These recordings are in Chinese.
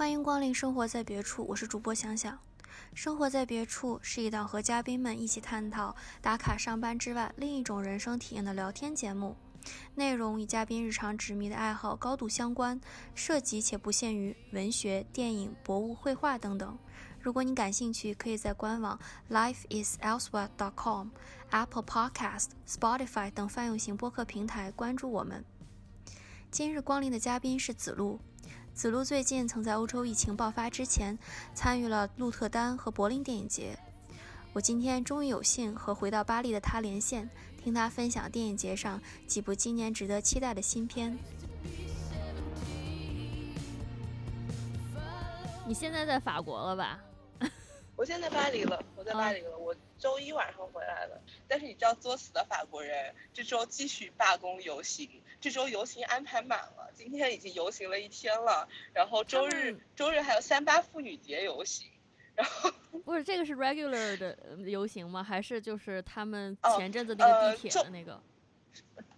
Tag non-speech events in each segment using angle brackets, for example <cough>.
欢迎光临生活在别处，我是主播想想。生活在别处是一档和嘉宾们一起探讨打卡上班之外另一种人生体验的聊天节目，内容与嘉宾日常执迷的爱好高度相关，涉及且不限于文学、电影、博物、绘画等等。如果你感兴趣，可以在官网 lifeiselsewhere.com、Apple Podcast、Spotify 等泛用型播客平台关注我们。今日光临的嘉宾是子路。子路最近曾在欧洲疫情爆发之前参与了鹿特丹和柏林电影节。我今天终于有幸和回到巴黎的他连线，听他分享电影节上几部今年值得期待的新片。<laughs> 你现在在法国了吧？<laughs> 我现在巴黎了，我在巴黎了。我周一晚上回来的。但是你知道作死的法国人这周继续罢工游行，这周游行安排满了，今天已经游行了一天了。然后周日周日还有三八妇女节游行。然后不是这个是 regular 的游行吗？还是就是他们前阵子那个地铁的那个？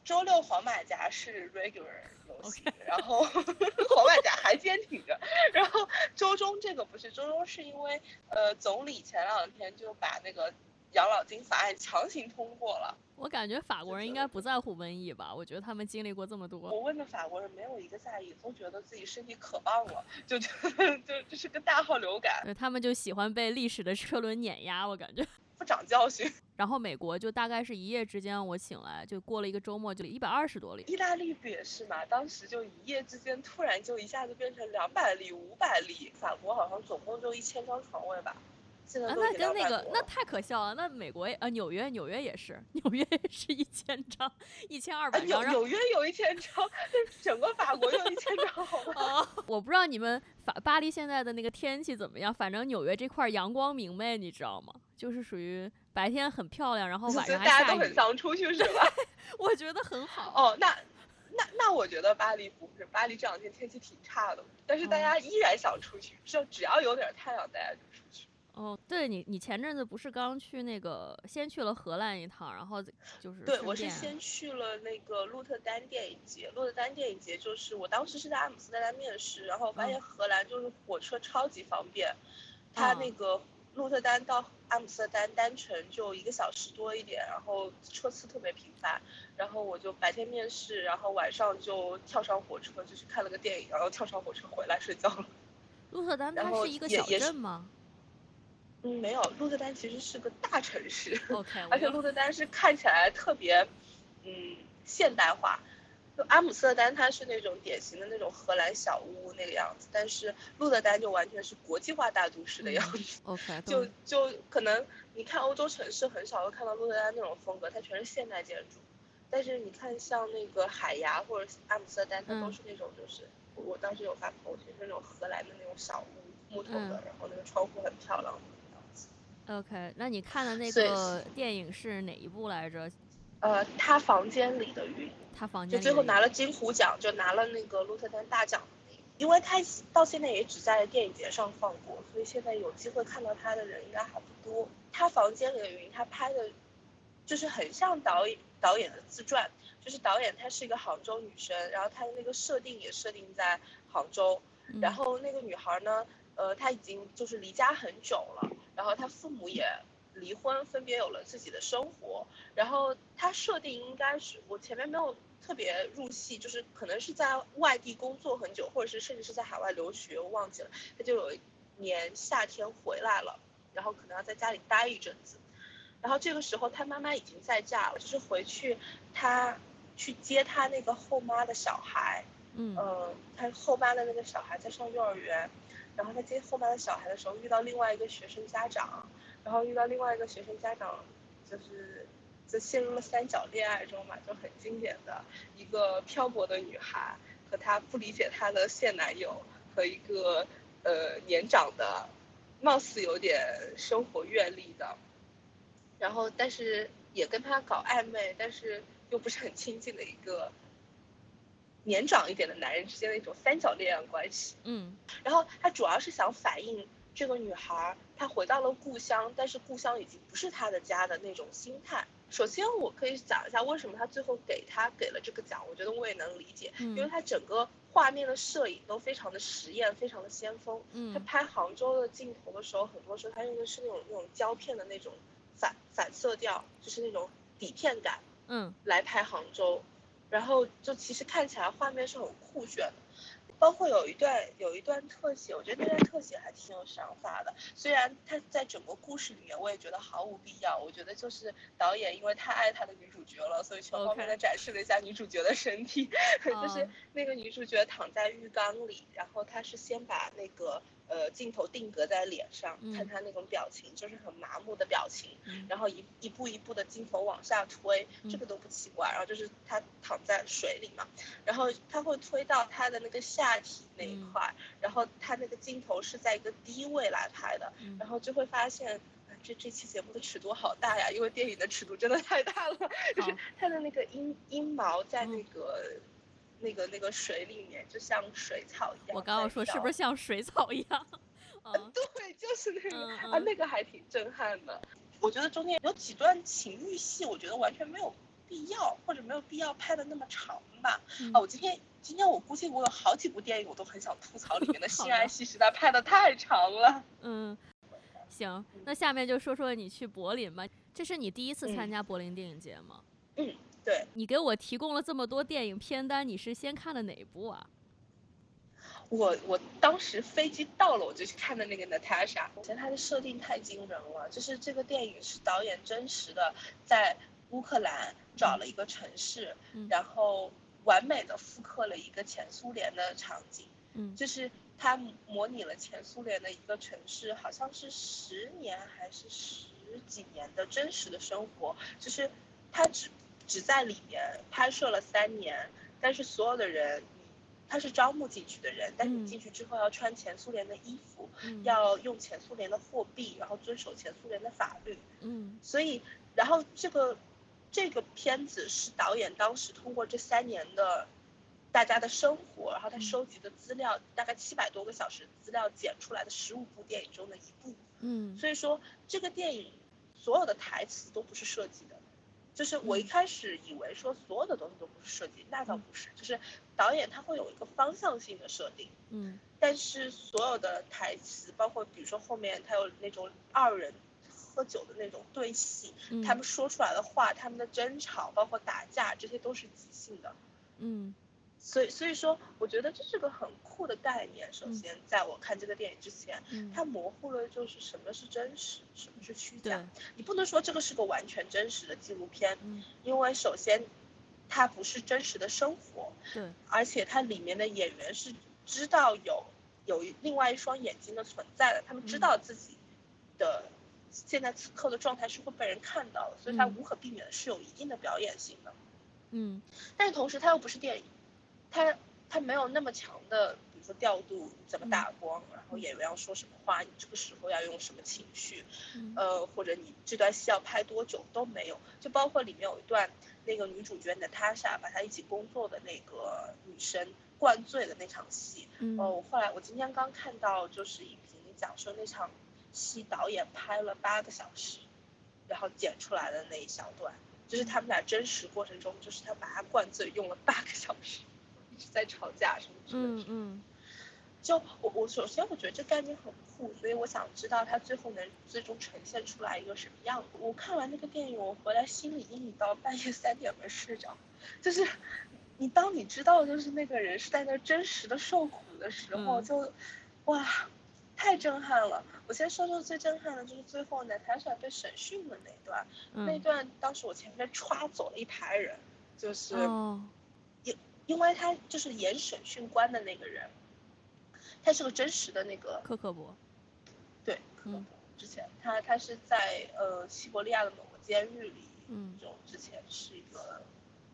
周六黄马甲是 regular 游行，然后 <laughs> 黄马甲还坚挺着。然后周中这个不是周中，是因为呃总理前两天就把那个养老金法案强行通过了。我感觉法国人应该不在乎瘟疫吧？我觉得他们经历过这么多。我问的法国人没有一个在意，都觉得自己身体可棒了，就觉得就这是个大号流感。他们就喜欢被历史的车轮碾压，我感觉。不长教训，然后美国就大概是一夜之间，我醒来就过了一个周末，就一百二十多例。意大利不也是嘛？当时就一夜之间突然就一下子变成两百例、五百例。法国好像总共就一千张床位吧，现在都那跟那个那太可笑了。那美国啊纽约纽约也是，<laughs> 纽约是一千张，一千二百张。纽约有一千张，整个法国有一千张，好吗？<laughs> 我不知道你们法巴黎现在的那个天气怎么样，反正纽约这块阳光明媚，你知道吗？就是属于白天很漂亮，然后晚上大家都很想出去 <laughs> 是吧？我觉得很好。哦，那那那我觉得巴黎不是，巴黎这两天天气挺差的，但是大家依然想出去，就只要有点太阳，大家就出去。哦，对你，你前阵子不是刚去那个，先去了荷兰一趟，然后就是对，我是先去了那个鹿特丹电影节。鹿特丹电影节就是我当时是在阿姆斯特丹面试，然后发现荷兰就是火车超级方便，它那个。鹿特丹到阿姆斯特丹单程就一个小时多一点，然后车次特别频繁，然后我就白天面试，然后晚上就跳上火车就去看了个电影，然后跳上火车回来睡觉了。鹿特丹它是一个小镇吗？嗯，没有，鹿特丹其实是个大城市。OK，<laughs> 而且鹿特丹是看起来特别，嗯，现代化。就阿姆斯特丹，它是那种典型的那种荷兰小屋那个样子，但是鹿特丹就完全是国际化大都市的样子。OK，就就可能你看欧洲城市很少会看到鹿特丹那种风格，它全是现代建筑。但是你看像那个海牙或者阿姆斯特丹，它都是那种就是我当时有发朋友圈，那种荷兰的那种小屋，木头的，然后那个窗户很漂亮。OK，那你看的那个电影是哪一部来着？呃，他房间里的云，他房间就最后拿了金虎奖，就拿了那个鹿特丹大奖因为他到现在也只在电影节上放过，所以现在有机会看到他的人应该还不多。他房间里的云，他拍的，就是很像导演导演的自传，就是导演她是一个杭州女生，然后她的那个设定也设定在杭州，然后那个女孩呢，呃，她已经就是离家很久了，然后他父母也。离婚，分别有了自己的生活。然后他设定应该是我前面没有特别入戏，就是可能是在外地工作很久，或者是甚至是在海外留学，我忘记了。他就有一年夏天回来了，然后可能要在家里待一阵子。然后这个时候他妈妈已经在嫁了，就是回去他去接他那个后妈的小孩。嗯，他后妈的那个小孩在上幼儿园，然后他接后妈的小孩的时候遇到另外一个学生家长。然后遇到另外一个学生家长，就是就陷入了三角恋爱中嘛，就很经典的一个漂泊的女孩和她不理解她的现男友和一个呃年长的，貌似有点生活阅历的，然后但是也跟他搞暧昧，但是又不是很亲近的一个年长一点的男人之间的一种三角恋关系。嗯，然后他主要是想反映。这个女孩她回到了故乡，但是故乡已经不是她的家的那种心态。首先，我可以讲一下为什么他最后给他给了这个奖，我觉得我也能理解，因为他整个画面的摄影都非常的实验，非常的先锋。嗯他拍杭州的镜头的时候，很多时候他用的是那种那种胶片的那种反反色调，就是那种底片感，嗯，来拍杭州，然后就其实看起来画面是很酷炫的。包括有一段有一段特写，我觉得那段特写还挺有想法的。虽然他在整个故事里面，我也觉得毫无必要。我觉得就是导演因为太爱他的女主角了，所以全方面的展示了一下女主角的身体。<laughs> 就是那个女主角躺在浴缸里，然后他是先把那个。呃，镜头定格在脸上，看他那种表情，就是很麻木的表情，然后一一步一步的镜头往下推，这个都不奇怪。然后就是他躺在水里嘛，然后他会推到他的那个下体那一块，然后他那个镜头是在一个低位来拍的，然后就会发现，这这期节目的尺度好大呀，因为电影的尺度真的太大了，就是他的那个阴阴毛在那个。那个那个水里面就像水草一样。我刚刚说是不是像水草一样？<laughs> 对，就是那个啊，那个还挺震撼的。我觉得中间有几段情欲戏，我觉得完全没有必要，或者没有必要拍的那么长吧。啊，我今天今天我估计我有好几部电影，我都很想吐槽里面的 <laughs> 性爱戏，实在拍的太长了。嗯，行，那下面就说说你去柏林吧。这是你第一次参加柏林电影节吗？嗯。对你给我提供了这么多电影片单，你是先看的哪一部啊？我我当时飞机到了，我就去看的那个 Natasha。我觉得它的设定太惊人了，就是这个电影是导演真实的在乌克兰找了一个城市，然后完美的复刻了一个前苏联的场景。嗯，就是他模拟了前苏联的一个城市，好像是十年还是十几年的真实的生活，就是他只。只在里面拍摄了三年，但是所有的人，他是招募进去的人，但是你进去之后要穿前苏联的衣服，要用前苏联的货币，然后遵守前苏联的法律。嗯，所以，然后这个这个片子是导演当时通过这三年的大家的生活，然后他收集的资料，大概七百多个小时资料剪出来的十五部电影中的一部。嗯，所以说这个电影所有的台词都不是设计的。就是我一开始以为说所有的东西都不是设计，那倒不是，就是导演他会有一个方向性的设定，嗯，但是所有的台词，包括比如说后面他有那种二人喝酒的那种对戏，他们说出来的话，他们的争吵，包括打架，这些都是即兴的，嗯。所以，所以说，我觉得这是个很酷的概念。首先，在我看这个电影之前，它模糊了就是什么是真实，什么是虚假。你不能说这个是个完全真实的纪录片，因为首先，它不是真实的生活。对。而且它里面的演员是知道有有另外一双眼睛的存在的，他们知道自己的现在此刻的状态是会被人看到的，所以它无可避免的是有一定的表演性的。嗯。但是同时，它又不是电影。他他没有那么强的，比如说调度怎么打光，然后演员要说什么话，你这个时候要用什么情绪，呃，或者你这段戏要拍多久都没有。就包括里面有一段，那个女主角娜塔莎把她一起工作的那个女生灌醉的那场戏，呃，我后来我今天刚看到就是影评讲说那场戏导演拍了八个小时，然后剪出来的那一小段，就是他们俩真实过程中，就是他把她灌醉用了八个小时。在吵架什么之类的，嗯嗯，就我我首先我觉得这概念很酷，所以我想知道它最后能最终呈现出来一个什么样子。我看完那个电影，我回来心里阴影到半夜三点没睡着。就是你当你知道就是那个人是在那真实的受苦的时候，就哇，太震撼了。我先说说最震撼的就是最后呢，台上被审讯的那段，那段当时我前面歘走了一排人，就是。因为他就是演审讯官的那个人，他是个真实的那个克克伯，对，克克伯。之前他他是在呃西伯利亚的某个监狱里，嗯，就之前是一个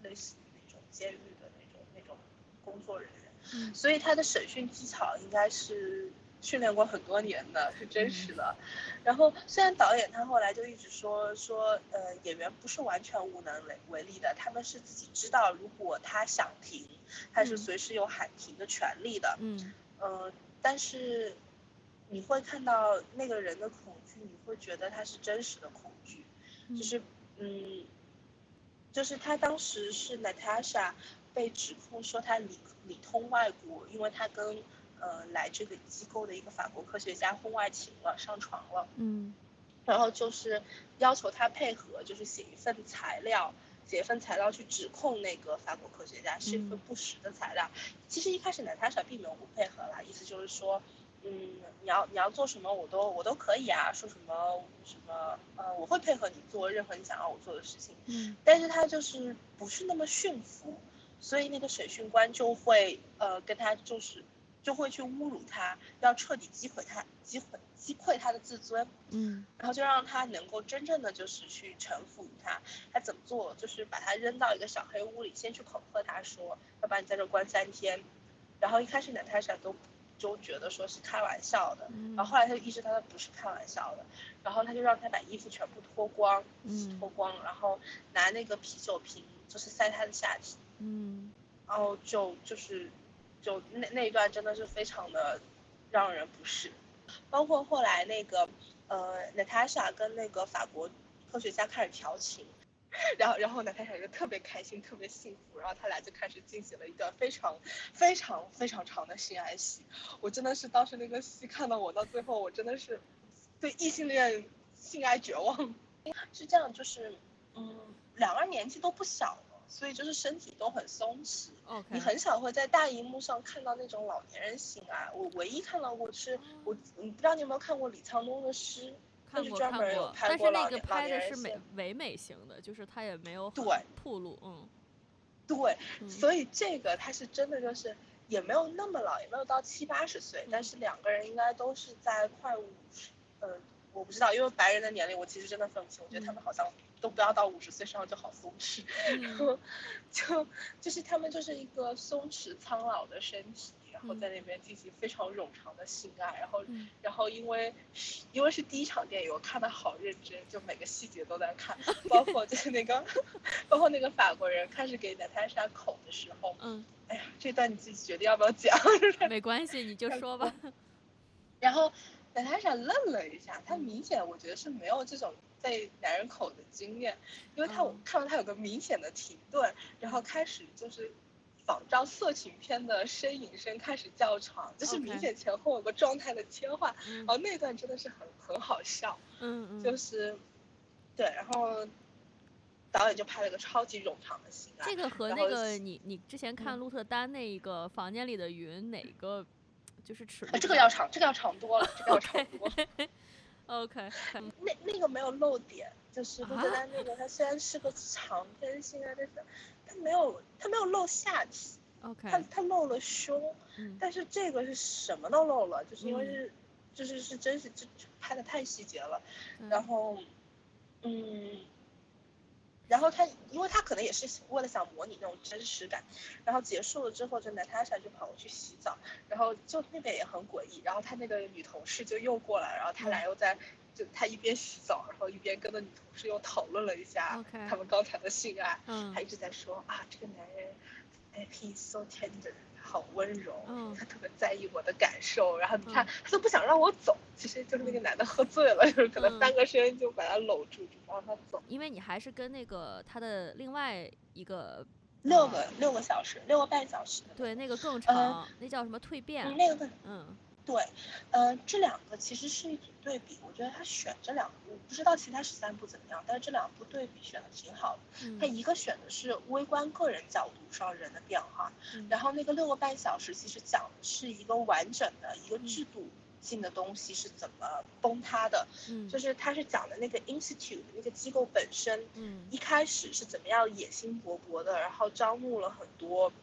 类似于那种监狱的那种那种工作人员，嗯，所以他的审讯技巧应该是。训练过很多年的是真实的，然后虽然导演他后来就一直说说，呃，演员不是完全无能为为力的，他们是自己知道，如果他想停，他是随时有喊停的权利的，嗯，呃，但是你会看到那个人的恐惧，你会觉得他是真实的恐惧，就是嗯，就是他当时是 Natasha 被指控说他里里通外国，因为他跟呃来这个机构的一个法国科学家婚外情了，上床了，嗯，然后就是要求他配合，就是写一份材料。写一份材料去指控那个法国科学家是一份不实的材料。其实一开始娜塔莎并没有不配合啦，意思就是说，嗯，你要你要做什么我都我都可以啊，说什么什么呃我会配合你做任何你想要我做的事情。嗯。但是他就是不是那么驯服，所以那个审讯官就会呃跟他就是就会去侮辱他，要彻底击毁他击毁。击溃他的自尊，嗯，然后就让他能够真正的就是去臣服于他。他怎么做？就是把他扔到一个小黑屋里，先去恐吓他说要把你在这关三天。然后一开始娜塔莎都就觉得说是开玩笑的，然后后来他就意识到他不是开玩笑的，然后他就让他把衣服全部脱光，嗯脱光，然后拿那个啤酒瓶就是塞他的下体，嗯，然后就就是就那那一段真的是非常的让人不适。包括后来那个，呃，Natasha 跟那个法国科学家开始调情，<laughs> 然后然后 Natasha 就特别开心，特别幸福，然后他俩就开始进行了一段非常非常非常长的性爱戏。我真的是当时那个戏看到我到最后，我真的是对异性恋性爱绝望。是这样，就是嗯，两个人年纪都不小。所以就是身体都很松弛，你很少会在大荧幕上看到那种老年人醒来。我唯一看到过是，我你不知道你有没有看过李沧东的诗，看过看过，但是那个拍的是美唯美型的，就是他也没有对。铺路，嗯，对，所以这个他是真的就是也没有那么老，也没有到七八十岁，但是两个人应该都是在快五十，呃，我不知道，因为白人的年龄我其实真的分不清，我觉得他们好像。都不要到五十岁上就好松弛，<laughs> 然后就就是他们就是一个松弛苍老的身体，然后在那边进行非常冗长的性爱，然后然后因为因为是第一场电影，我看的好认真，就每个细节都在看，<laughs> 包括就是那个包括那个法国人开始给娜塔莎口的时候，嗯，哎呀，这段你自己决定要不要讲，<laughs> 没关系，你就说吧。然后娜塔莎愣了一下，他明显我觉得是没有这种。被男人口的经验，因为他我看到他有个明显的停顿，然后开始就是仿照色情片的呻吟声开始叫床，就是明显前后有个状态的切换，然后那段真的是很很好笑，嗯嗯，就是对，然后导演就拍了个超级冗长的戏，这个和那个你你之前看。鹿特丹那一个房间里的云哪个就是尺度？这个要长，这个要长多了，这个要长多。了 <laughs> OK，那那个没有漏点，就是鹿特丹那个，它虽然是个长篇性啊，但是它没有它没有露下体，OK，它它露了胸，但是这个是什么都露了，就是因为是就是是真是就拍的太细节了，然后嗯。然后他，因为他可能也是为了想模拟那种真实感，然后结束了之后，就 Natasha 就跑过去洗澡，然后就那边也很诡异，然后他那个女同事就又过来，然后他俩又在，就他一边洗澡，然后一边跟那女同事又讨论了一下他们刚才的性爱，他一直在说啊，这个男人，哎，he's so tender。好温柔，他特别在意我的感受，然后他他都不想让我走，其实就是那个男的喝醉了，就是可能翻个身就把他搂住，就不让他走。因为你还是跟那个他的另外一个六个六个小时，六个半小时，对，那个更长，那叫什么蜕变？那个嗯。对，呃，这两个其实是一组对比，我觉得他选这两部，不知道其他十三部怎么样，但是这两部对比选的挺好的。他一个选的是微观个人角度上人的变化，然后那个六个半小时其实讲的是一个完整的一个制度性的东西是怎么崩塌的，嗯就是他是讲的那个 institute 那个机构本身，嗯一开始是怎么样野心勃勃的，然后招募了很多，嗯。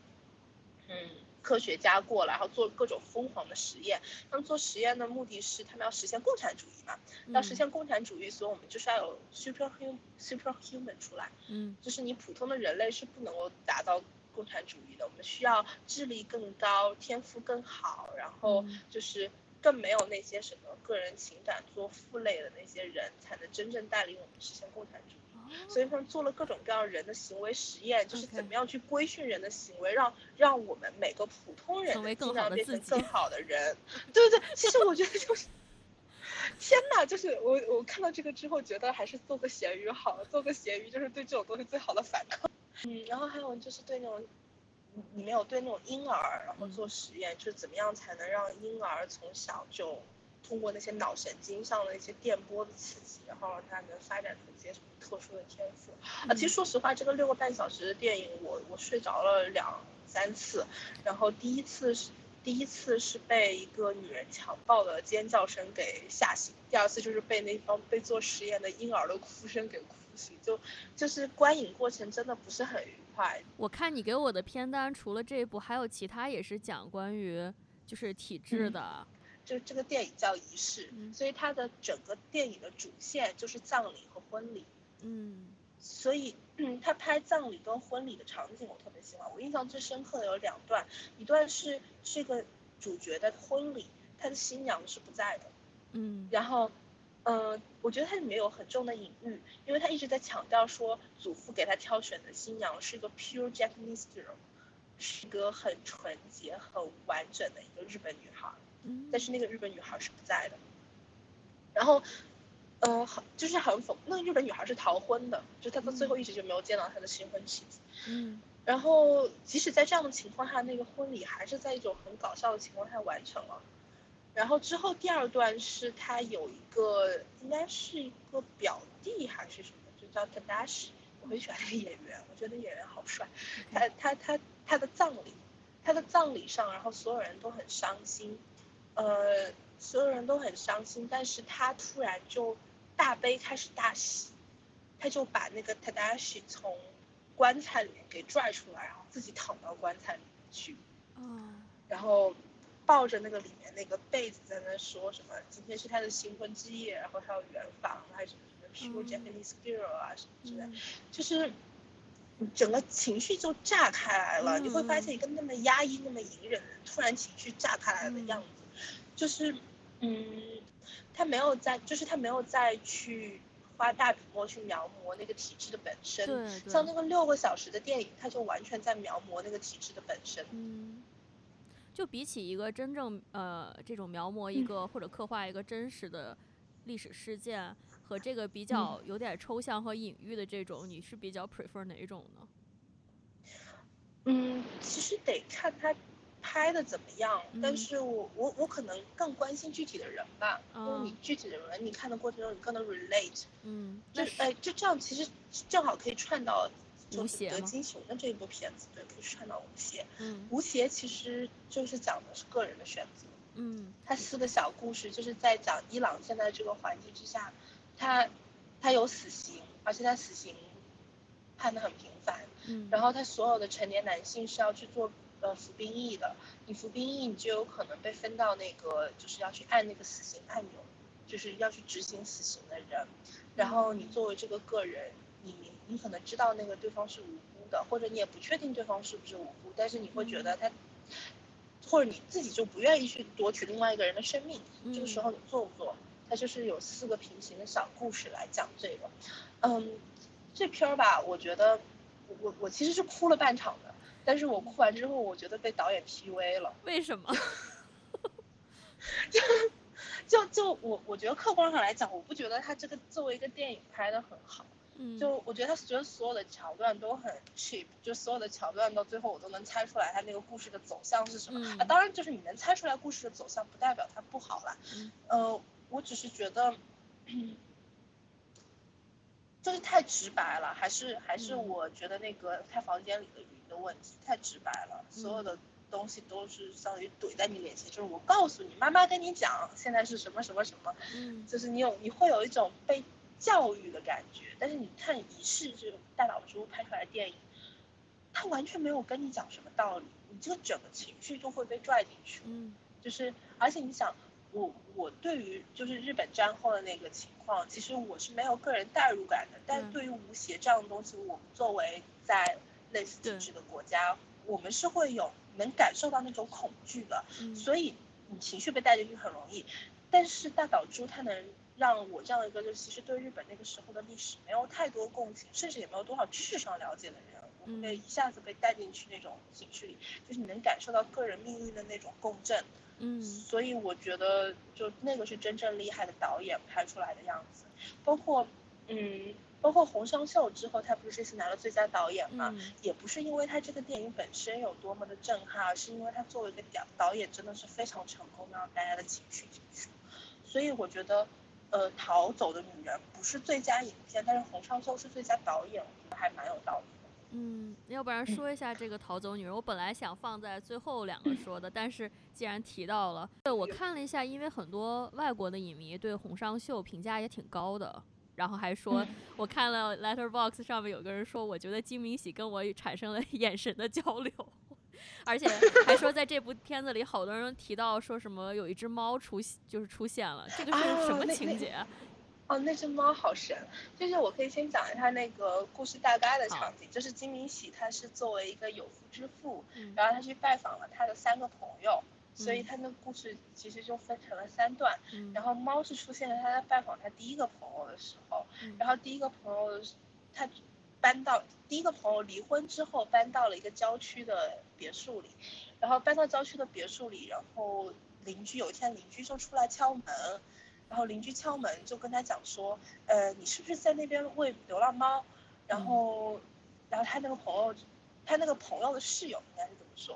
科学家过来，然后做各种疯狂的实验。他们做实验的目的是，他们要实现共产主义嘛？要实现共产主义，所以我们就是要有 super human super human 出来。嗯，就是你普通的人类是不能够达到共产主义的。我们需要智力更高、天赋更好，然后就是更没有那些什么个人情感做负累的那些人，才能真正带领我们实现共产主义。所以他们做了各种各样人的行为实验，就是怎么样去规训人的行为，让让我们每个普通人尽量变成更好的人。<laughs> 对对，其实我觉得就是。天呐，就是我我看到这个之后，觉得还是做个咸鱼好，做个咸鱼就是对这种东西最好的反抗。嗯，然后还有就是对那种，你你没有对那种婴儿，然后嗯做实验，就是怎么样才能让婴儿从小就通过那些脑神经上的一些电波的刺激，然后让他能发展出一些什么特殊的天赋。啊，其实说实话，这个六个半小时的电影，我我睡着了两三次，然后第一次是第一次是被一个女人强暴的尖叫声给吓醒，第二次就是被那帮被做实验的婴儿的哭声给哭醒，就就是观影过程真的不是很愉快。我看你给我的片单，除了这一部，还有其他也是讲关于就是体质嗯的。就这个电影叫《仪式》，嗯所以它的整个电影的主线就是葬礼和婚礼。嗯所以，嗯，他拍葬礼跟婚礼的场景我特别喜欢。我印象最深刻的有两段，一段是这个主角的婚礼，他的新娘是不在的。嗯然后，嗯、我觉得它里面有很重的隐喻，因为他一直在强调说，祖父给他挑选的新娘是一个 pure Japanese girl，是一个很纯洁、很完整的一个日本女孩。嗯，但是那个日本女孩是不在的。然后，呃，很就是很讽，那个日本女孩是逃婚的，就她到最后一直就没有见到她的新婚妻子。嗯然后，即使在这样的情况下，那个婚礼还是在一种很搞笑的情况下完成了。然后之后第二段是他有一个应该是一个表弟还是什么，就叫 Tadashi，我很喜欢那个演员，我觉得那演员好帅。他他他他的葬礼，他的葬礼上，然后所有人都很伤心，呃，所有人都很伤心，但是他突然就大悲开始大喜，他就把那个 Tadashi 从棺材里面给拽出来，然后自己躺到棺材里面去，哦。然后抱着那个里面那个被子在那说什么，今天是他的新婚之夜，然后他有圆房，还是什么什么 pure 嗯。Japanese girl 啊什么之类就是整个情绪就炸开来了。你会发现一个那么压抑、那么隐忍的人，突然情绪炸开来的样子，就是嗯，他没有在，就是他没有再去花大笔墨去描摹那个体制的本身。对像那，个六个小时的电影，他就完全在描摹那个体制的本身。嗯，就比起一个真正呃这种描摹一嗯个或者刻画一个真实的历史事件。和这个比嗯较有点抽象和隐喻的这种，你是比较 prefer 哪一种呢？嗯，其实得看他拍的怎么样，但嗯。是我我我可能更关心具体的人吧，因为哦。你具体的人，你看的过程中你更能 relate，嗯，就哎就这样，其实正好可以串到就是德金雄的这一部片子，对，可以串到无邪。嗯。无邪其实就是讲的是个人的选择，嗯他四个小故事就是在讲伊朗现在这个环境之下，他他有死刑，而且他死刑判的很频繁，嗯，然后他所有的成年男性是要去做呃服兵役的，你服兵役你就有可能被分到那个就是要去按那个死刑按钮，就是要去执行死刑的人，然后你作为这个个人，你你可能知道那个对方是无辜的，或者你也不确定对方是不是无辜，但是你会觉得他。或者你自己就不愿意去夺取另外一个人的生命，这个时候你做不做？它就是有四个平行的小故事来讲这个。嗯，这片儿吧，我觉得我我我其实是哭了半场的，但是我哭完之后，我觉得被导演 PUA 了。为什么？<laughs> 就就我我觉得客观上来讲，我不觉得他这个作为一个电影拍的很好。嗯，就我觉得他觉得所有的桥段都很 cheap，就所有的桥段到最后我都能猜出来他那个故事的走向是什么。嗯啊，当然就是你能猜出来故事的走向，不代表它不好啦。嗯呃，我只是觉得，就是太直白了，还是还是嗯我觉得那个他房间里的鱼的问题太直白了，所有嗯的东西都是相当于怼在你脸前，就是我告诉你，妈妈跟你讲，现在是什么什么什么，嗯。就是你有你会有一种被教育的感觉，但是你看《仪式》这种大岛猪拍出来的电影，他完全没有跟你讲什么道理，你这个整个情绪就会被拽进去。嗯。就是而且你想，我我对于就是日本战后的那个情况，其实我是没有个人代入感的，但对于吴邪这样的东西，我们作为在类似体对制的国家，我们是会有能感受到那种恐惧的。嗯，所以你情绪被带进去很容易，但是大岛猪它能让我这样一个就其实对日本那个时候的历史没有太多共情，甚至也没有多少知识上了解的人，我会一下子被带进去那种情绪里，就是你能感受到个人命运的那种共振。嗯，所以我觉得就那个是真正厉害的导演拍出来的样子，包括嗯。包括红双秀之后，他不是这次拿了最佳导演嘛？也不是因为他这个电影本身有多么的震撼，而是因为他作为一个导导演，真的是非常成功的让大家的情绪进去。所以我觉得，呃，逃走的女人不是最佳影片，但是红双秀是最佳导演，我觉得还蛮有道理的。嗯，要不然说一下这个逃走女人，我本来想放在最后两个说的，但是既然提到了，对我看了一下，因为很多外国的影迷对红双秀评价也挺高的。然后还说，我看了 Letterbox 上面有个人说，我觉得金明喜跟我产生了 <laughs> 眼神的交流，<laughs> 而且还说在这部片子里，好多人提到说什么有一只猫出就是出现了，这个是什么情节？哦，那只猫好神，就是我可以先讲一下那个故事大概的场景，就是金明喜他是作为一个有夫之妇，然后他去拜访了他的三个朋友。所以他那个故事其实就分成了三段，然后猫是出现在他在拜访他第一个朋友的时候，然后第一个朋友他搬到第一个朋友离婚之后搬到了一个郊区的别墅里，然后搬到郊区的别墅里，然后邻居有一天邻居就出来敲门，然后邻居敲门就跟他讲说，呃，你是不是在那边喂流浪猫？然后，然后他那个朋友，他那个朋友的室友应该是怎么说？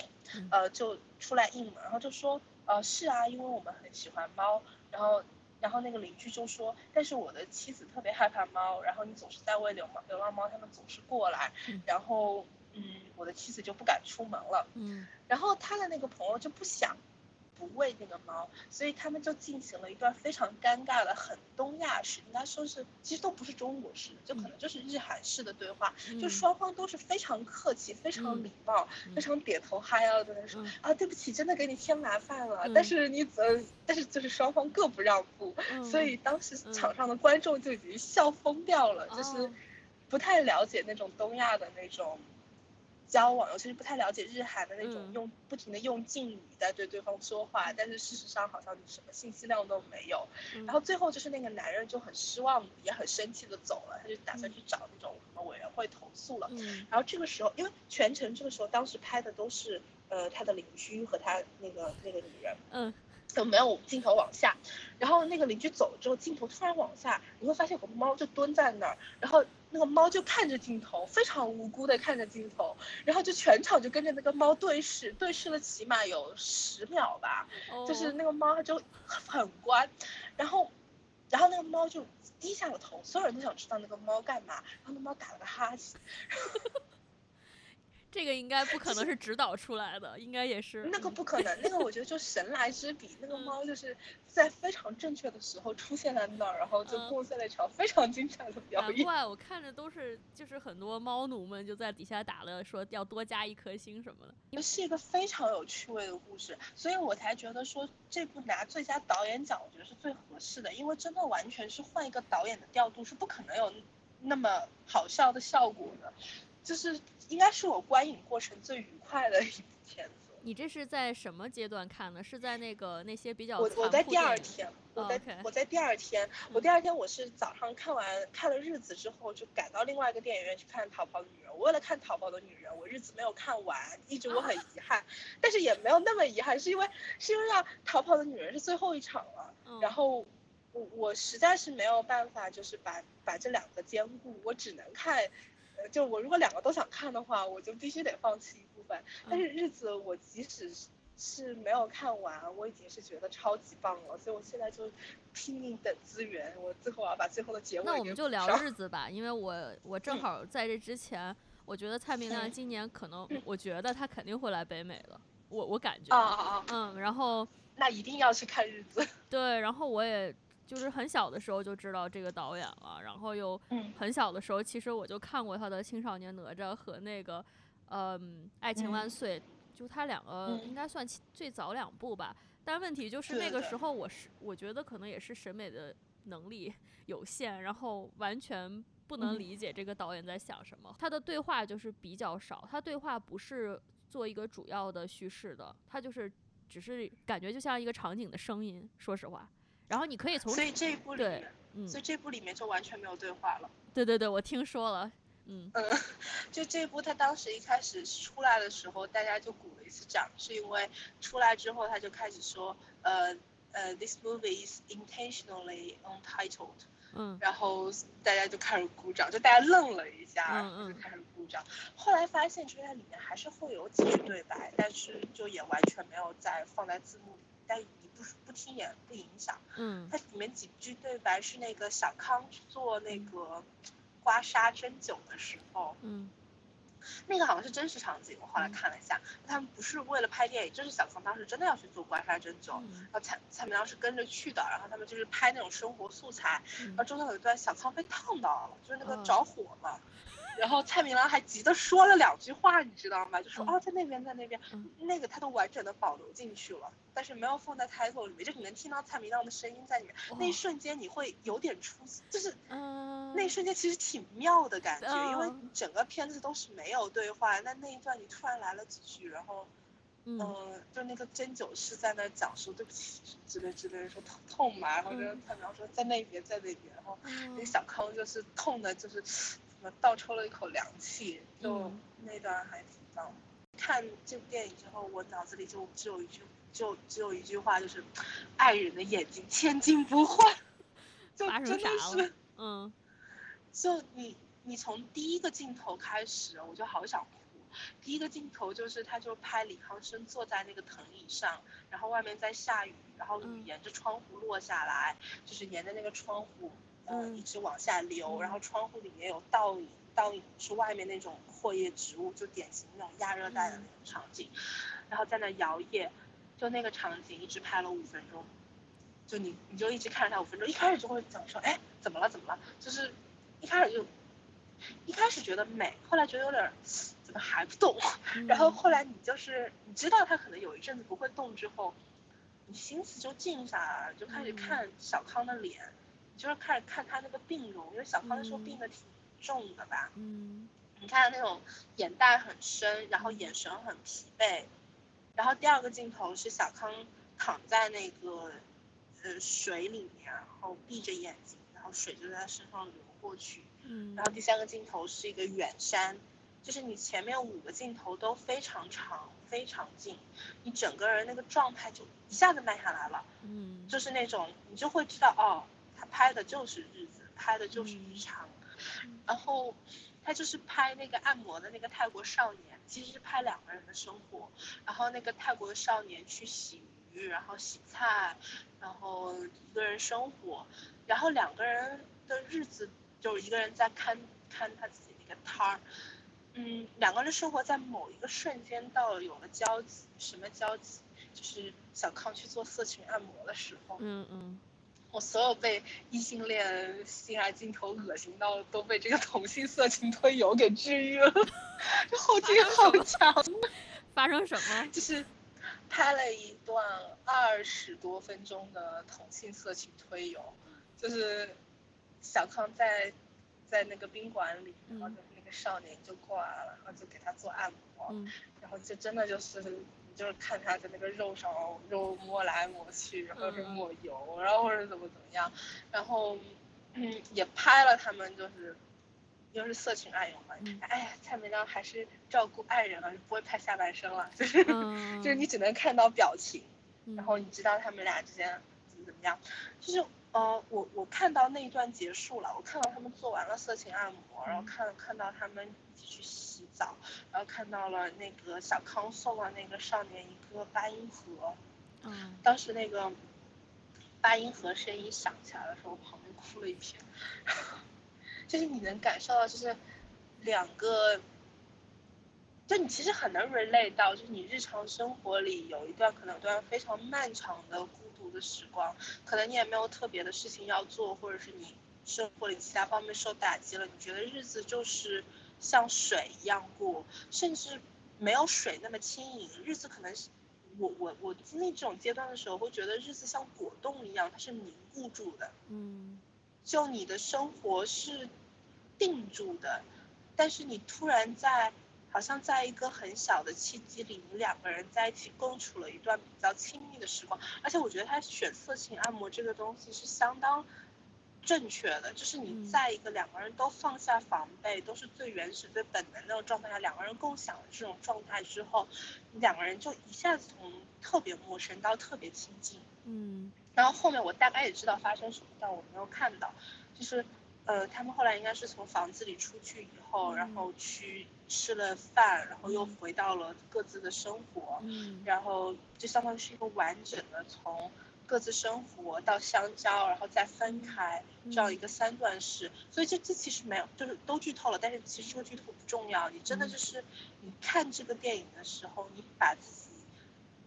呃，就出来应门，然后就说，呃，是啊，因为我们很喜欢猫，然后，然后那个邻居就说，但是我的妻子特别害怕猫，然后你总是在喂流浪流浪猫，他们总是过来，然后，嗯，我的妻子就不敢出门了，嗯，然后他的那个朋友就不想。不喂那个猫，所以他们就进行了一段非常尴尬的、很东亚式，应该说是其实都不是中国式的，就可能就是日韩式的对话，就双方都是非常客气、非常礼貌、非常点头哈腰的在说啊，对不起，真的给你添麻烦了，但是你怎，但是就是双方各不让步，所以当时场上的观众就已经笑疯掉了，就是不太了解那种东亚的那种。交往，尤其是不太了解日韩的那种，用不停的用敬语在对对方说话，但是事实上好像什么信息量都没有。然后最后就是那个男人就很失望，也很生气的走了，他就打算去找那种什么委员会投诉了。然后这个时候，因为全程这个时候当时拍的都是呃他的邻居和他那个那个女人，嗯，都没有镜头往下。然后那个邻居走了之后，镜头突然往下，你会发现有个猫就蹲在那儿，然后。那个猫就看着镜头，非常无辜的看着镜头，然后就全场就跟着那个猫对视，对视了起码有十秒吧，就是那个猫就很乖，然后，然后那个猫就低下了头，所有人都想知道那个猫干嘛，然后那猫打了个哈欠。<laughs> 这个应该不可能是指导出来的，应该也是那个不可能，那个我觉得就神来之笔，那个猫就是在非常正确的时候出现在那儿，然后就贡献了一场非常精彩的表演。难怪我看着都是就是很多猫奴们就在底下打了说要多加一颗星什么的，是一个非常有趣味的故事，所以我才觉得说这部拿最佳导演奖，我觉得是最合适的，因为真的完全是换一个导演的调度是不可能有那么好笑的效果的。就是应该是我观影过程最愉快的一部片子。你这是在什么阶段看的？是在那个那些比较我我在第二天，我在我在第二天，我第二天我是早上看完看了日子之后，就赶到另外一个电影院去看《逃跑的女人》。我为了看《逃跑的女人》，我日子没有看完，一直我很遗憾，<laughs> 但是也没有那么遗憾，是因为是因为《逃跑的女人》是最后一场了，然后我我实在是没有办法，就是把把这两个兼顾，我只能看。就我如果两个都想看的话，我就必须得放弃一部分。但是日子我即使是没有看完，我已经是觉得超级棒了。所以我现在就拼命等资源，我最后要把最后的结尾。那我们就聊日子吧，因为我我正好在这之前，我觉得蔡明亮今年可能，我觉得他肯定会来北美了。我我感觉啊啊啊，嗯，然后那一定要去看日子。对，然后我也。就是很小的时候就知道这个导演了，然后又很小的时候，其实我就看过他的《青少年哪吒》和那个，嗯，《爱情万岁》，就他两个应该算最早两部吧。但问题就是那个时候我是我觉得可能也是审美的能力 <laughs> 有限，然后完全不能理解这个导演在想什么。他的对话就是比较少，他对话不是做一个主要的叙事的，他就是只是感觉就像一个场景的声音。说实话。然后你可以从所以这一部里面，嗯，所以这部里面就完全没有对话了。对对对，我听说了，嗯嗯，就这部他当时一开始出来的时候，大家就鼓了一次掌，是因为出来之后他就开始说，呃呃，this movie is intentionally untitled。嗯，然后大家就开始鼓掌，就大家愣了一下，嗯嗯，就开始鼓掌。后来发现，其实它里面还是会有几句对白，但是就也完全没有再放在字幕里，但你不不听也不影响。嗯，它里面几句对白是那个小康去做那个刮痧针灸的时候，嗯。那个好像是真实场景，我后来看了一下，他们不是为了拍电影，就是小康当时真的要去做刮痧针灸，然后蔡蔡明亮是跟着去的，然后他们就是拍那种生活素材，然后中间有一段小康被烫到了，就是那个着火了。然后蔡明亮还急的说了两句话，你知道吗？就说哦，在那边，在那边，那个他都完整的保留进去了，但是没有放在 title 里面，就你能听到蔡明亮的声音在里面。那一瞬间你会有点出，就是嗯那一瞬间其实挺妙的感觉，因为整个片子都是没有对话，那那一段你突然来了几句，然后，嗯，就那个针灸师在那讲说对不起之类之类，说痛痛嘛，然后就蔡明亮说在那边，在那边，然后那小康就是痛的，就是。倒抽了一口凉气，就那段还挺棒。看这部电影之后，我脑子里就只有一句，就只有一句话，就是“爱人的眼睛千金不换”。就真的是，嗯。<laughs> 就你，你从第一个镜头开始，我就好想哭。第一个镜头就是他，就拍李康生坐在那个藤椅上，然后外面在下雨，然后雨沿着窗户落下来，就是沿着那个窗户。嗯，一直往下流，然后窗户里面有倒影，倒影是外面那种阔叶植物，就典型那种亚热带的那种场景，然后在那摇曳，就那个场景一直拍了五分钟，就你你就一直看着它五分钟，一开始就会想说，哎，怎么了怎么了？就是一开始就一开始觉得美，后来觉得有点怎么还不动，<laughs> 然后后来你就是你知道它可能有一阵子不会动之后，你心思就静下来了，就开始看小康的脸。就是看看他那个病容，因为小康那时候病的挺重的吧。嗯。你看那种眼袋很深，然后眼神很疲惫。然后第二个镜头是小康躺在那个呃水里面，然后闭着眼睛，然后水就在他身上流过去。嗯。然后第三个镜头是一个远山，就是你前面五个镜头都非常长，非常近，你整个人那个状态就一下子慢下来了。嗯。就是那种你就会知道哦。他拍的就是日子，拍的就是日常，然后他就是拍那个按摩的那个泰国少年，其实是拍两个人的生活。然后那个泰国少年去洗鱼，然后洗菜，然后一个人生活，然后两个人的日子就是一个人在看看他自己那个摊儿，嗯，两个人生活在某一个瞬间到了有了交集，什么交集？就是小康去做色情按摩的时候，嗯嗯。我所有被异性恋性爱镜头恶心到，都被这个同性色情推油给治愈了。这后劲好强。<laughs> 发生什么？就是拍了一段二十多分钟的同性色情推油，就是小康在在那个宾馆里，然后那个少年就过来了，然后就给他做按摩，然后就真的就是。就是看他在那个肉上肉摸来摸去，然后是抹油，然后或者怎么怎么样，然后嗯也拍了他们就是又是色情爱用嘛，哎呀蔡明亮还是照顾爱人了，就不会拍下半身了，就是就是你只能看到表情，然后你知道他们俩之间怎么样，就是呃我我看到那一段结束了，我看到他们做完了色情按摩，然后看看到他们一起去。洗澡，然后看到了那个小康送了那个少年一个八音盒，嗯，当时那个八音盒声音响起来的时候，我旁边哭了一片，<laughs> 就是你能感受到，就是两个，就你其实很能 relate 到，就是你日常生活里有一段可能段非常漫长的孤独的时光，可能你也没有特别的事情要做，或者是你生活里其他方面受打击了，你觉得日子就是。像水一样过，甚至没有水那么轻盈。日子可能是我我我经历这种阶段的时候，会觉得日子像果冻一样，它是凝固住的。嗯，就你的生活是定住的，但是你突然在好像在一个很小的契机里，你们两个人在一起共处了一段比较亲密的时光。而且我觉得他选色情按摩这个东西是相当正确的，就是你在一个两个人都放下防备，都是最原始、最本能那种状态下，两个人共享的这种状态之后，你两个人就一下子从特别陌生到特别亲近。嗯。然后后面我大概也知道发生什么，但我没有看到，就是。呃，他们后来应该是从房子里出去以后，然后去吃了饭，然后又回到了各自的生活，嗯，然后就相当于是一个完整的从各自生活到相交，然后再分开这样一个三段式。所以这这其实没有，就是都剧透了，但是其实这个剧透不重要，你真的就是你看这个电影的时候，你把自己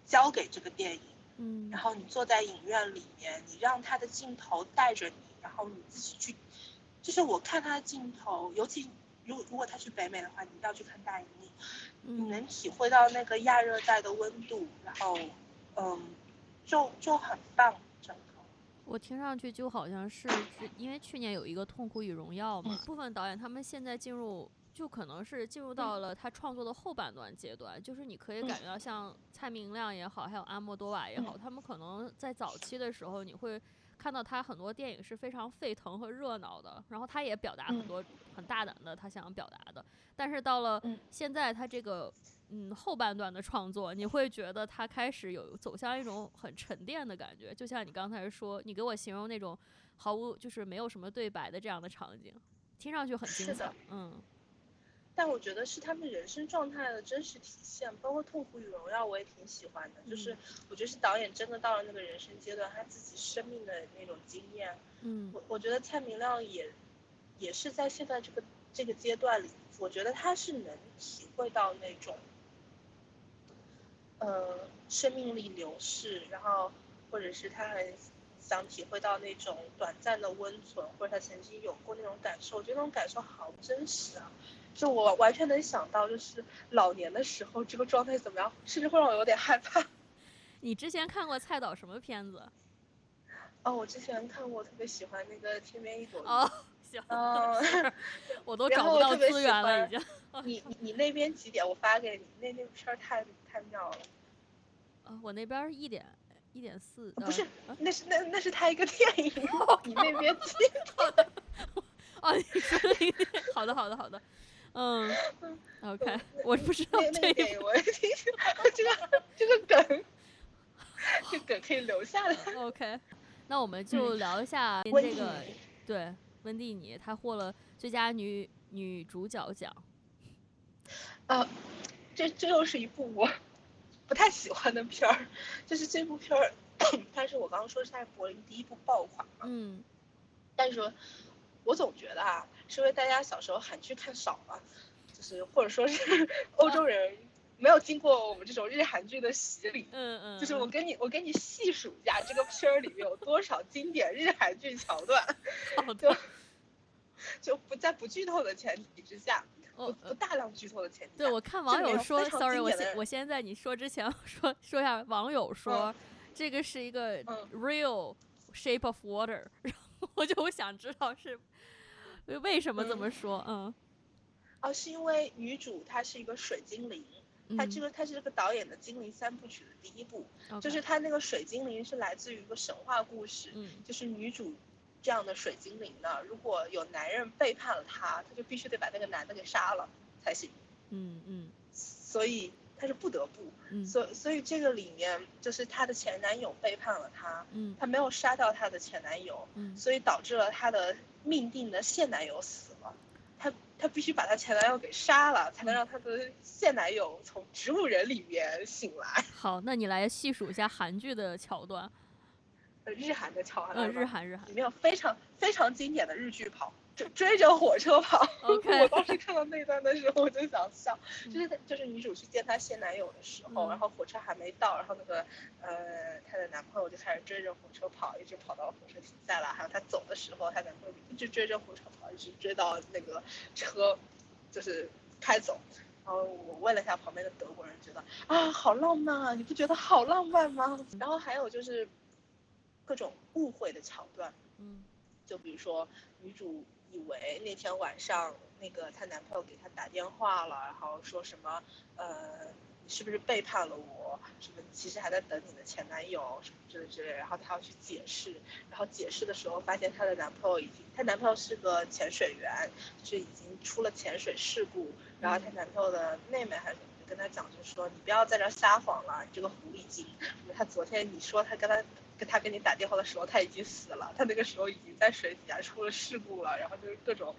交给这个电影，嗯，然后你坐在影院里面，你让他的镜头带着你，然后你自己去。就是我看他的镜头，尤其如如果他去北美的话，你一定要去看大荧幕，你能体会到那个亚热带的温度，然后，嗯，就就很棒。整个我听上去就好像是，因为去年有一个《痛苦与荣耀》嘛，部分导演他们现在进入，就可能是进入到了他创作的后半段阶段，就是你可以感觉到像蔡明亮也好，还有阿莫多瓦也好，他们可能在早期的时候你会。看到他很多电影是非常沸腾和热闹的，然后他也表达很多很大胆的他想要表达的。但是到了现在，他这个嗯后半段的创作，你会觉得他开始有走向一种很沉淀的感觉，就像你刚才说，你给我形容那种毫无就是没有什么对白的这样的场景，听上去很精彩，嗯。但我觉得是他们人生状态的真实体现，包括《痛苦与荣耀》，我也挺喜欢的。就是我觉得是导演真的到了那个人生阶段，他自己生命的那种经验。嗯，我我觉得蔡明亮也，也是在现在这个这个阶段里，我觉得他是能体会到那种，呃，生命力流逝，然后或者是他很想体会到那种短暂的温存，或者他曾经有过那种感受，我觉得那种感受好真实啊。就我完全能想到，就是老年的时候这个状态怎么样，甚至会让我有点害怕。<laughs> 你之前看过蔡导什么片子？哦，我之前看过，特别喜欢那个《天边一朵云》。哦，行。<laughs> 我都找不到资源了，已经。你你你那边几点？我发给你。那那部片儿太太妙了。啊，我那边一点一点四。不是，那是那那是他一个电影。<laughs> 你那边几点？哦，你说好的好的好的。嗯，OK，我不知道这个，我听这个这个梗，这梗可以留下来。<laughs> OK，那我们就聊一下这个，对，温蒂尼她获了最佳女女主角奖。呃，这这又是一部我不太喜欢的片儿，就是这部片儿，它是我刚刚说是在柏林第一部爆款嘛。嗯，但是。我总觉得啊，是因为大家小时候韩剧看少了，就是或者说是 <laughs> 欧洲人没有经过我们这种日韩剧的洗礼。嗯嗯。就是我跟你我给你细数一下这个片儿里面有多少经典日韩剧桥段。好的。就不在不剧透的前提之下，不不大量剧透的前提。对，我看网友说，sorry，我先我先在你说之前说说一下，网友说这个是一个 real shape of water，然后我就想知道是。为什么这么说？嗯，哦，是因为女主她是一个水精灵，她这个她是这个导演的精灵三部曲的第一部，就是她那个水精灵是来自于一个神话故事，就是女主这样的水精灵呢，如果有男人背叛了她，她就必须得把那个男的给杀了才行。嗯嗯，所以她是不得不，所所以这个里面就是她的前男友背叛了她，嗯，她没有杀掉她的前男友，嗯，所以导致了她的。命定的现男友死了，她她必须把她前男友给杀了，才能让她的现男友从植物人里面醒来。<laughs> 好，那你来细数一下韩剧的桥段。呃，日韩的桥段。嗯，日韩日韩。里面有非常非常经典的日剧跑。就追着火车跑，<laughs> 我当时看到那段的时候我就想笑，就是就是女主去见她现男友的时候，然后火车还没到，然后那个呃她的男朋友就开始追着火车跑，一直跑到火车停下来，还有她走的时候，她男朋友一直追着火车跑，一直追到那个车就是开走，然后我问了一下旁边的德国人，觉得啊好浪漫啊，你不觉得好浪漫吗？然后还有就是各种误会的桥段，嗯，就比如说女主。以为那天晚上那个她男朋友给她打电话了，然后说什么呃。你是不是背叛了我？什么？其实还在等你的前男友什么之类之类。然后她要去解释，然后解释的时候发现她的男朋友已经，她男朋友是个潜水员，就是已经出了潜水事故。然后她男朋友的妹妹还跟她讲，就说你不要在这撒谎了，你这个狐狸精。他昨天你说他跟他跟他跟你打电话的时候他已经死了，他那个时候已经在水底下出了事故了，然后就是各种。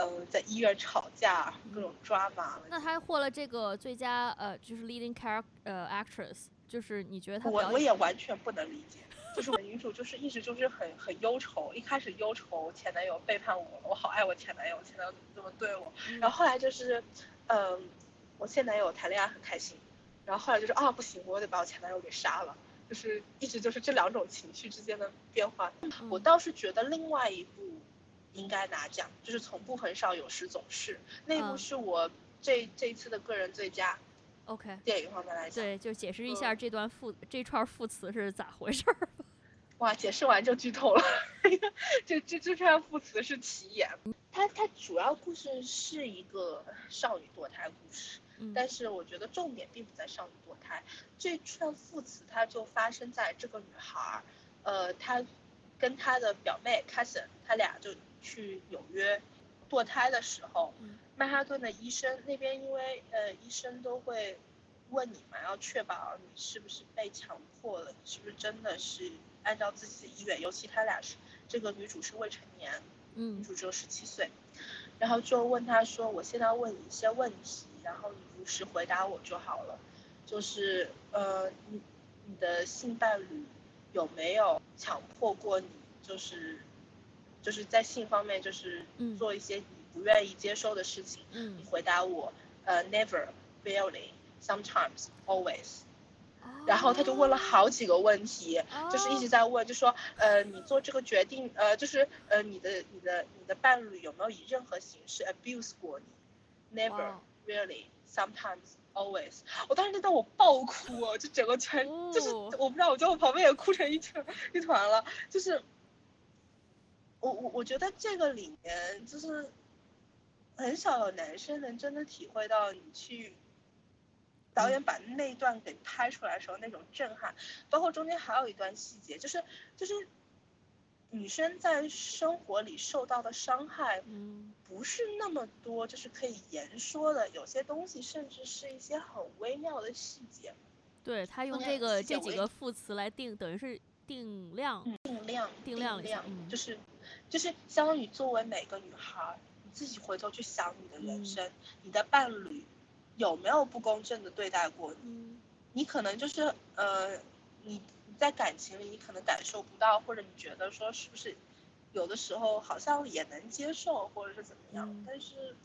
嗯，在医院吵架，各种抓马。那他获了这个最佳呃，就是 leading character 呃 actress，就是你觉得他？我我也完全不能理解，就是女主就是一直就是很很忧愁，一开始忧愁前男友背叛我了，我好爱我前男友，前男友怎么这么对我？然后后来就是，嗯，我现男友谈恋爱很开心，然后后来就是啊不行，我得把我前男友给杀了，就是一直就是这两种情绪之间的变化。我倒是觉得另外一部。应该拿奖，就是从不很少有时总是那部是我这这一次的个人最佳。OK，电影方面来讲，对，就解释一下这段副这串副词是咋回事儿。<laughs> 哇，解释完就剧透了。<laughs> 这这这串副词是奇言。它它主要故事是一个少女堕胎故事，但是我觉得重点并不在少女堕胎。这串副词它就发生在这个女孩儿，呃，她跟她的表妹 cousin，她俩就。去纽约堕胎的时候，曼哈顿的医生那边，因为呃医生都会问你嘛，要确保你是不是被强迫了，是不是真的是按照自己的意愿。尤其他俩是这个女主是未成年，嗯女主只有十七岁，然后就问他说：“我现在要问你一些问题，然后你如实回答我就好了。就是呃，你你的性伴侣有没有强迫过你？就是。”就是在性方面，就是做一些你不愿意接受的事情。嗯，你回答我，呃，never, really, sometimes, always。然后他就问了好几个问题，就是一直在问，就说，呃，你做这个决定，呃，就是呃，你的你的你的伴侣有没有以任何形式 abuse 过你？Never, really, sometimes, always。我当时就在我爆哭，哦就整个全就是我不知道，我在我旁边也哭成一团一团了，就是。我我我觉得这个里面就是很少有男生能真的体会到你去导演把那段给拍出来的时候那种震撼，包括中间还有一段细节，就是就是女生在生活里受到的伤害，嗯，不是那么多，就是可以言说的，有些东西甚至是一些很微妙的细节。对他用这个这几个副词来定，等于是定量，定量，定量，量，就是。就是相当于作为每个女孩，你自己回头去想你的人生，你的伴侣有没有不公正的对待过你？你可能就是呃，你你在感情里你可能感受不到，或者你觉得说是不是有的时候好像也能接受，或者是怎么样？但是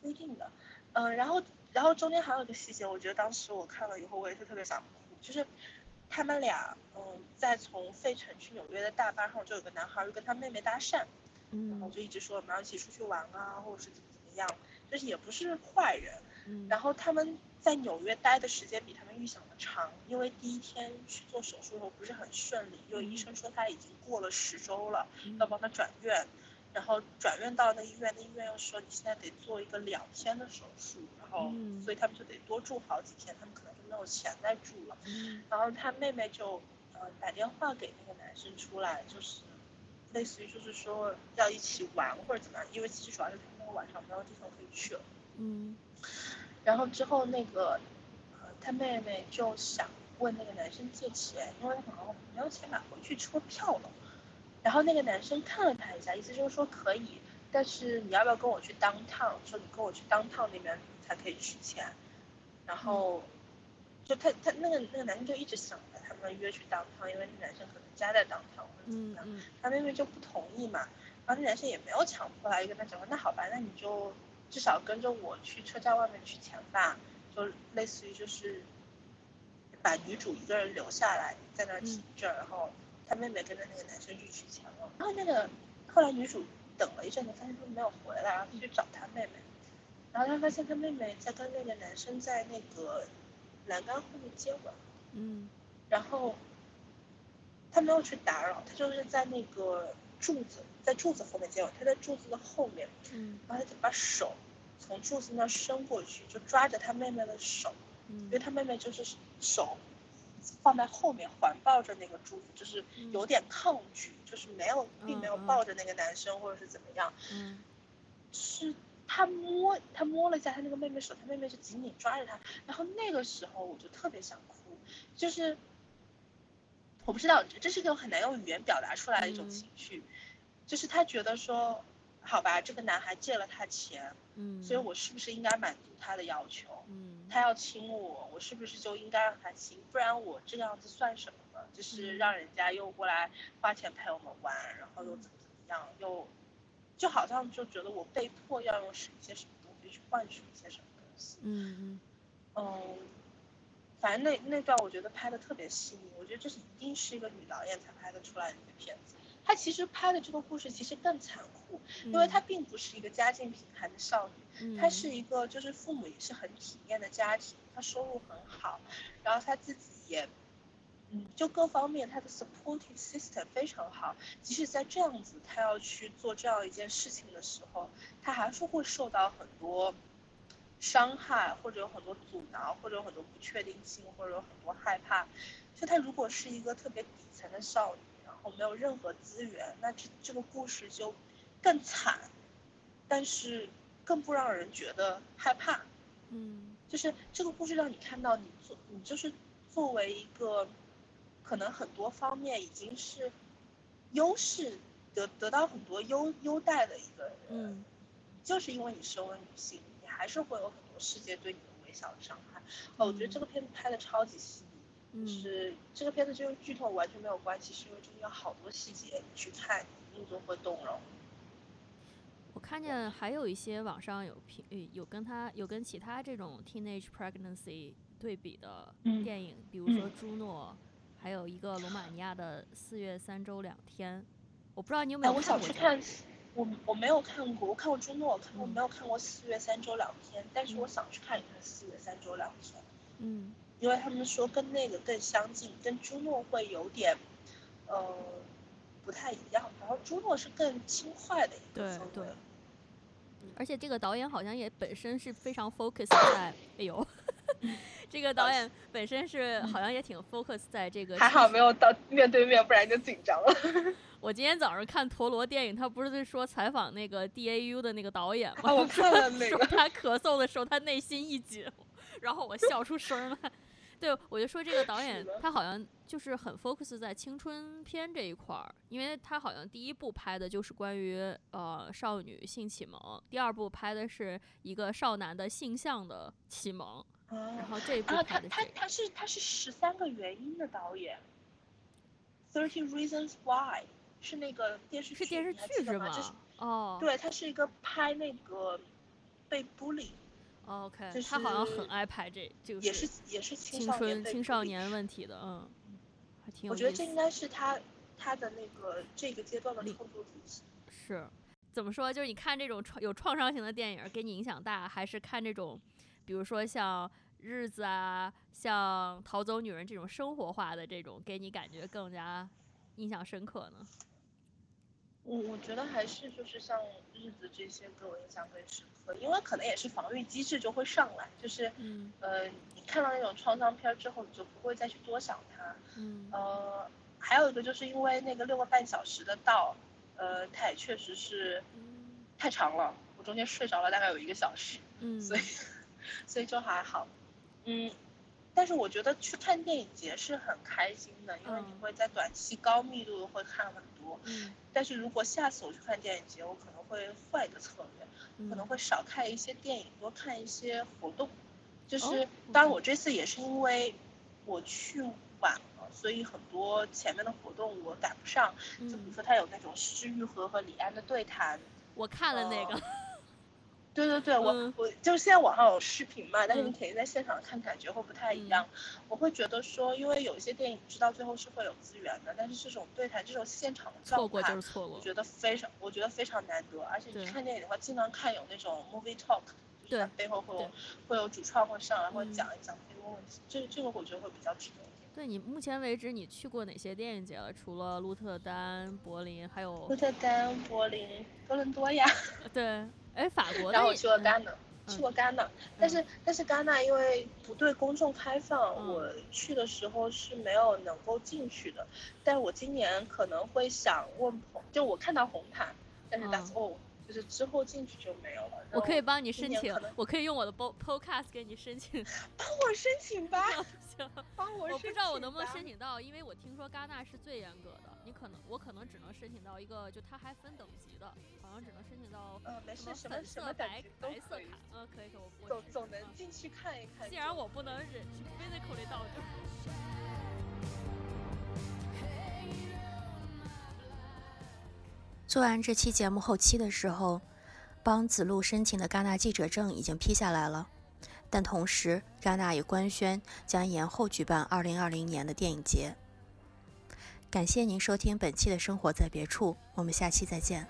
不一定的。嗯，然后然后中间还有一个细节，我觉得当时我看了以后我也是特别想哭，就是。他们俩，嗯，在从费城去纽约的大巴上，就有个男孩就跟他妹妹搭讪，嗯，然后就一直说我们要一起出去玩啊，或者是怎么怎么样，就是也不是坏人，嗯，然后他们在纽约待的时间比他们预想的长，因为第一天去做手术的时候不是很顺利，因为医生说他已经过了十周了，要帮他转院，然后转院到那医院，那医院又说你现在得做一个两天的手术，然后所以他们就得多住好几天，他们可能就。没有钱再住了，然后他妹妹就呃打电话给那个男生出来，就是类似于就是说要一起玩或者怎么样，因为其实主要是他们那个晚上没有地方可以去了。嗯，然后之后那个呃他妹妹就想问那个男生借钱，因为他可能没有钱买回去车票了。然后那个男生看了他一下，意思就是说可以，但是你要不要跟我去当趟？说你跟我去当趟那边才可以取钱。然后。就他他那个那个男生就一直想着他们约去当趟，因为那男生可能家在当趟或者怎么样，他妹妹就不同意嘛。然后那男生也没有强迫他，就跟他讲说那好吧，那你就至少跟着我去车站外面取钱吧，就类似于就是把女主一个人留下来在那儿停着，然后他妹妹跟着那个男生去取钱了。然后那个后来女主等了一阵子，发现他没有回来，然后去找她妹妹，然后她发现她妹妹在跟那个男生在那个。栏杆后面接吻，嗯，然后她没有去打扰，她就是在那个柱子在柱子后面接吻，他在柱子的后面，嗯，然后他就把手从柱子那伸过去，就抓着他妹妹的手，因为他妹妹就是手放在后面环抱着那个柱子，就是有点抗拒，就是没有并没有抱着那个男生或者是怎么样，嗯，是他摸他摸了一下他那个妹妹手，他妹妹就紧紧抓着他，然后那个时候我就特别想哭，就是我不知道这是一个很难用语言表达出来的一种情绪。就是他觉得说，好吧，这个男孩借了他钱，嗯，所以我是不是应该满足他的要求？嗯，他要亲我，我是不是就应该让他亲？不然我这样子算什么呢？就是让人家又过来花钱陪我们玩，然后又怎么怎么样，又就好像就觉得我被迫要用一些什么东西去换取一些什么东西。嗯嗯嗯，反正那那段我觉得拍的特别细腻，我觉得这是一定是一个女导演才拍得出来的一个片子。她其实拍的这个故事其实更残酷，因为她并不是一个家境贫寒的少女，她是一个就是父母也是很体面的家庭，她收入很好，然后她自己也，嗯，就各方面她的 supporting system 非常好。即使在这样子，她要去做这样一件事情的时候，她还是会受到很多伤害，或者有很多阻挠，或者有很多不确定性，或者有很多害怕。就她如果是一个特别底层的少女。然后没有任何资源，那这这个故事就更惨，但是更不让人觉得害怕。嗯，就是这个故事让你看到，你做你就是作为一个可能很多方面已经是优势得得到很多优优待的一个人，嗯，就是因为你身为女性，你还是会有很多世界对你的微小的伤害。哦，我觉得这个片子拍的超级细。就是这个片子，就是剧透完全没有关系，是因为中间有好多细节，你去看一定就会动容。我看见还有一些网上有评，有跟他有跟其他这种 teenage pregnancy 对比的电影，比如说《朱诺》，还有一个罗马尼亚的《四月三周两天》。我不知道你有没有看过？我想去看，我我没有看过，我看过《朱诺》，看我没有看过《四月三周两天》，但是我想去看一看《四月三周两天》。嗯。因为他们说跟那个更相近，跟朱诺会有点，呃，不太一样。然后朱诺是更轻快的一个对对。而且这个导演好像也本身是非常 focus 在，哎呦，<laughs> 这个导演本身是好像也挺 focus 在这个。还好没有到面对面，不然就紧张了。<laughs> 我今天早上看陀螺电影，他不是在说采访那个 DAU 的那个导演吗？我看了那个。他咳嗽的时候，他内心一紧，然后我笑出声来。对，我就说这个导演，他好像就是很 focus 在青春片这一块儿，因为他好像第一部拍的就是关于呃少女性启蒙，第二部拍的是一个少男的性向的启蒙，然后这一部拍的他他他是他是十三个原因的导演，Thirty Reasons Why 是那个电视剧是电视剧是吗？哦，对，他是一个拍那个被 bully。OK，他好像很爱拍这，就是也是也是青春青少年问题的，嗯，还挺有我觉得这应该是他他的那个这个阶段的创作主题。是，怎么说？就是你看这种创有创伤型的电影，给你影响大，还是看这种，比如说像《日子》啊，像《逃走女人》这种生活化的这种，给你感觉更加印象深刻呢？我我觉得还是就是像日子这些给我印象更深刻，因为可能也是防御机制就会上来，就是，呃，你看到那种创伤片之后，你就不会再去多想它。嗯。呃，还有一个就是因为那个六个半小时的道，呃，它也确实是太长了，我中间睡着了大概有一个小时。嗯。所以，<laughs> 所以就还好。嗯。但是我觉得去看电影节是很开心的，因为你会在短期高密度的会看很多。嗯。但是如果下次我去看电影节，我可能会换一个策略，可能会少看一些电影，多看一些活动。就是，当然我这次也是因为我去晚了，所以很多前面的活动我赶不上。就比如说他有那种施玉和和李安的对谈，我看了那个。对对对，我我就现在网上有视频嘛，但是你肯定在现场看感觉会不太一样。我会觉得说，因为有一些电影知道最后是会有资源的，但是这种对谈、这种现场的状态，我觉得非常，我觉得非常难得。而且你看电影的话，经常看有那种 movie talk，就是背后会有会有主创会上来会讲一讲这个问题，这这个我觉得会比较值得一点。对你目前为止，你去过哪些电影节了？除了鹿特丹、柏林，还有鹿特丹、柏林、多伦多呀。对，哎，法国。然后我去了戛纳，去过戛纳，但是但是戛纳因为不对公众开放，我去的时候是没有能够进去的。但我今年可能会想问朋，就我看到红毯，但是 that's all。就是之后进去就没有了。我可以帮你申请，我可以用我的 podcast 给你申请。帮我申请吧。<laughs> <laughs> 我。我不知道我能不能申请到，因为我听说戛纳是最严格的。你可能，我可能只能申请到一个，就它还分等级的，好像只能申请到呃，没事，什么什么白白色卡，嗯，可以，可以，我总总能进去看一看。既然我不能忍，physically 到就。<laughs> 做完这期节目后期的时候，帮子路申请的戛纳记者证已经批下来了，但同时戛纳也官宣将延后举办2020年的电影节。感谢您收听本期的生活在别处，我们下期再见。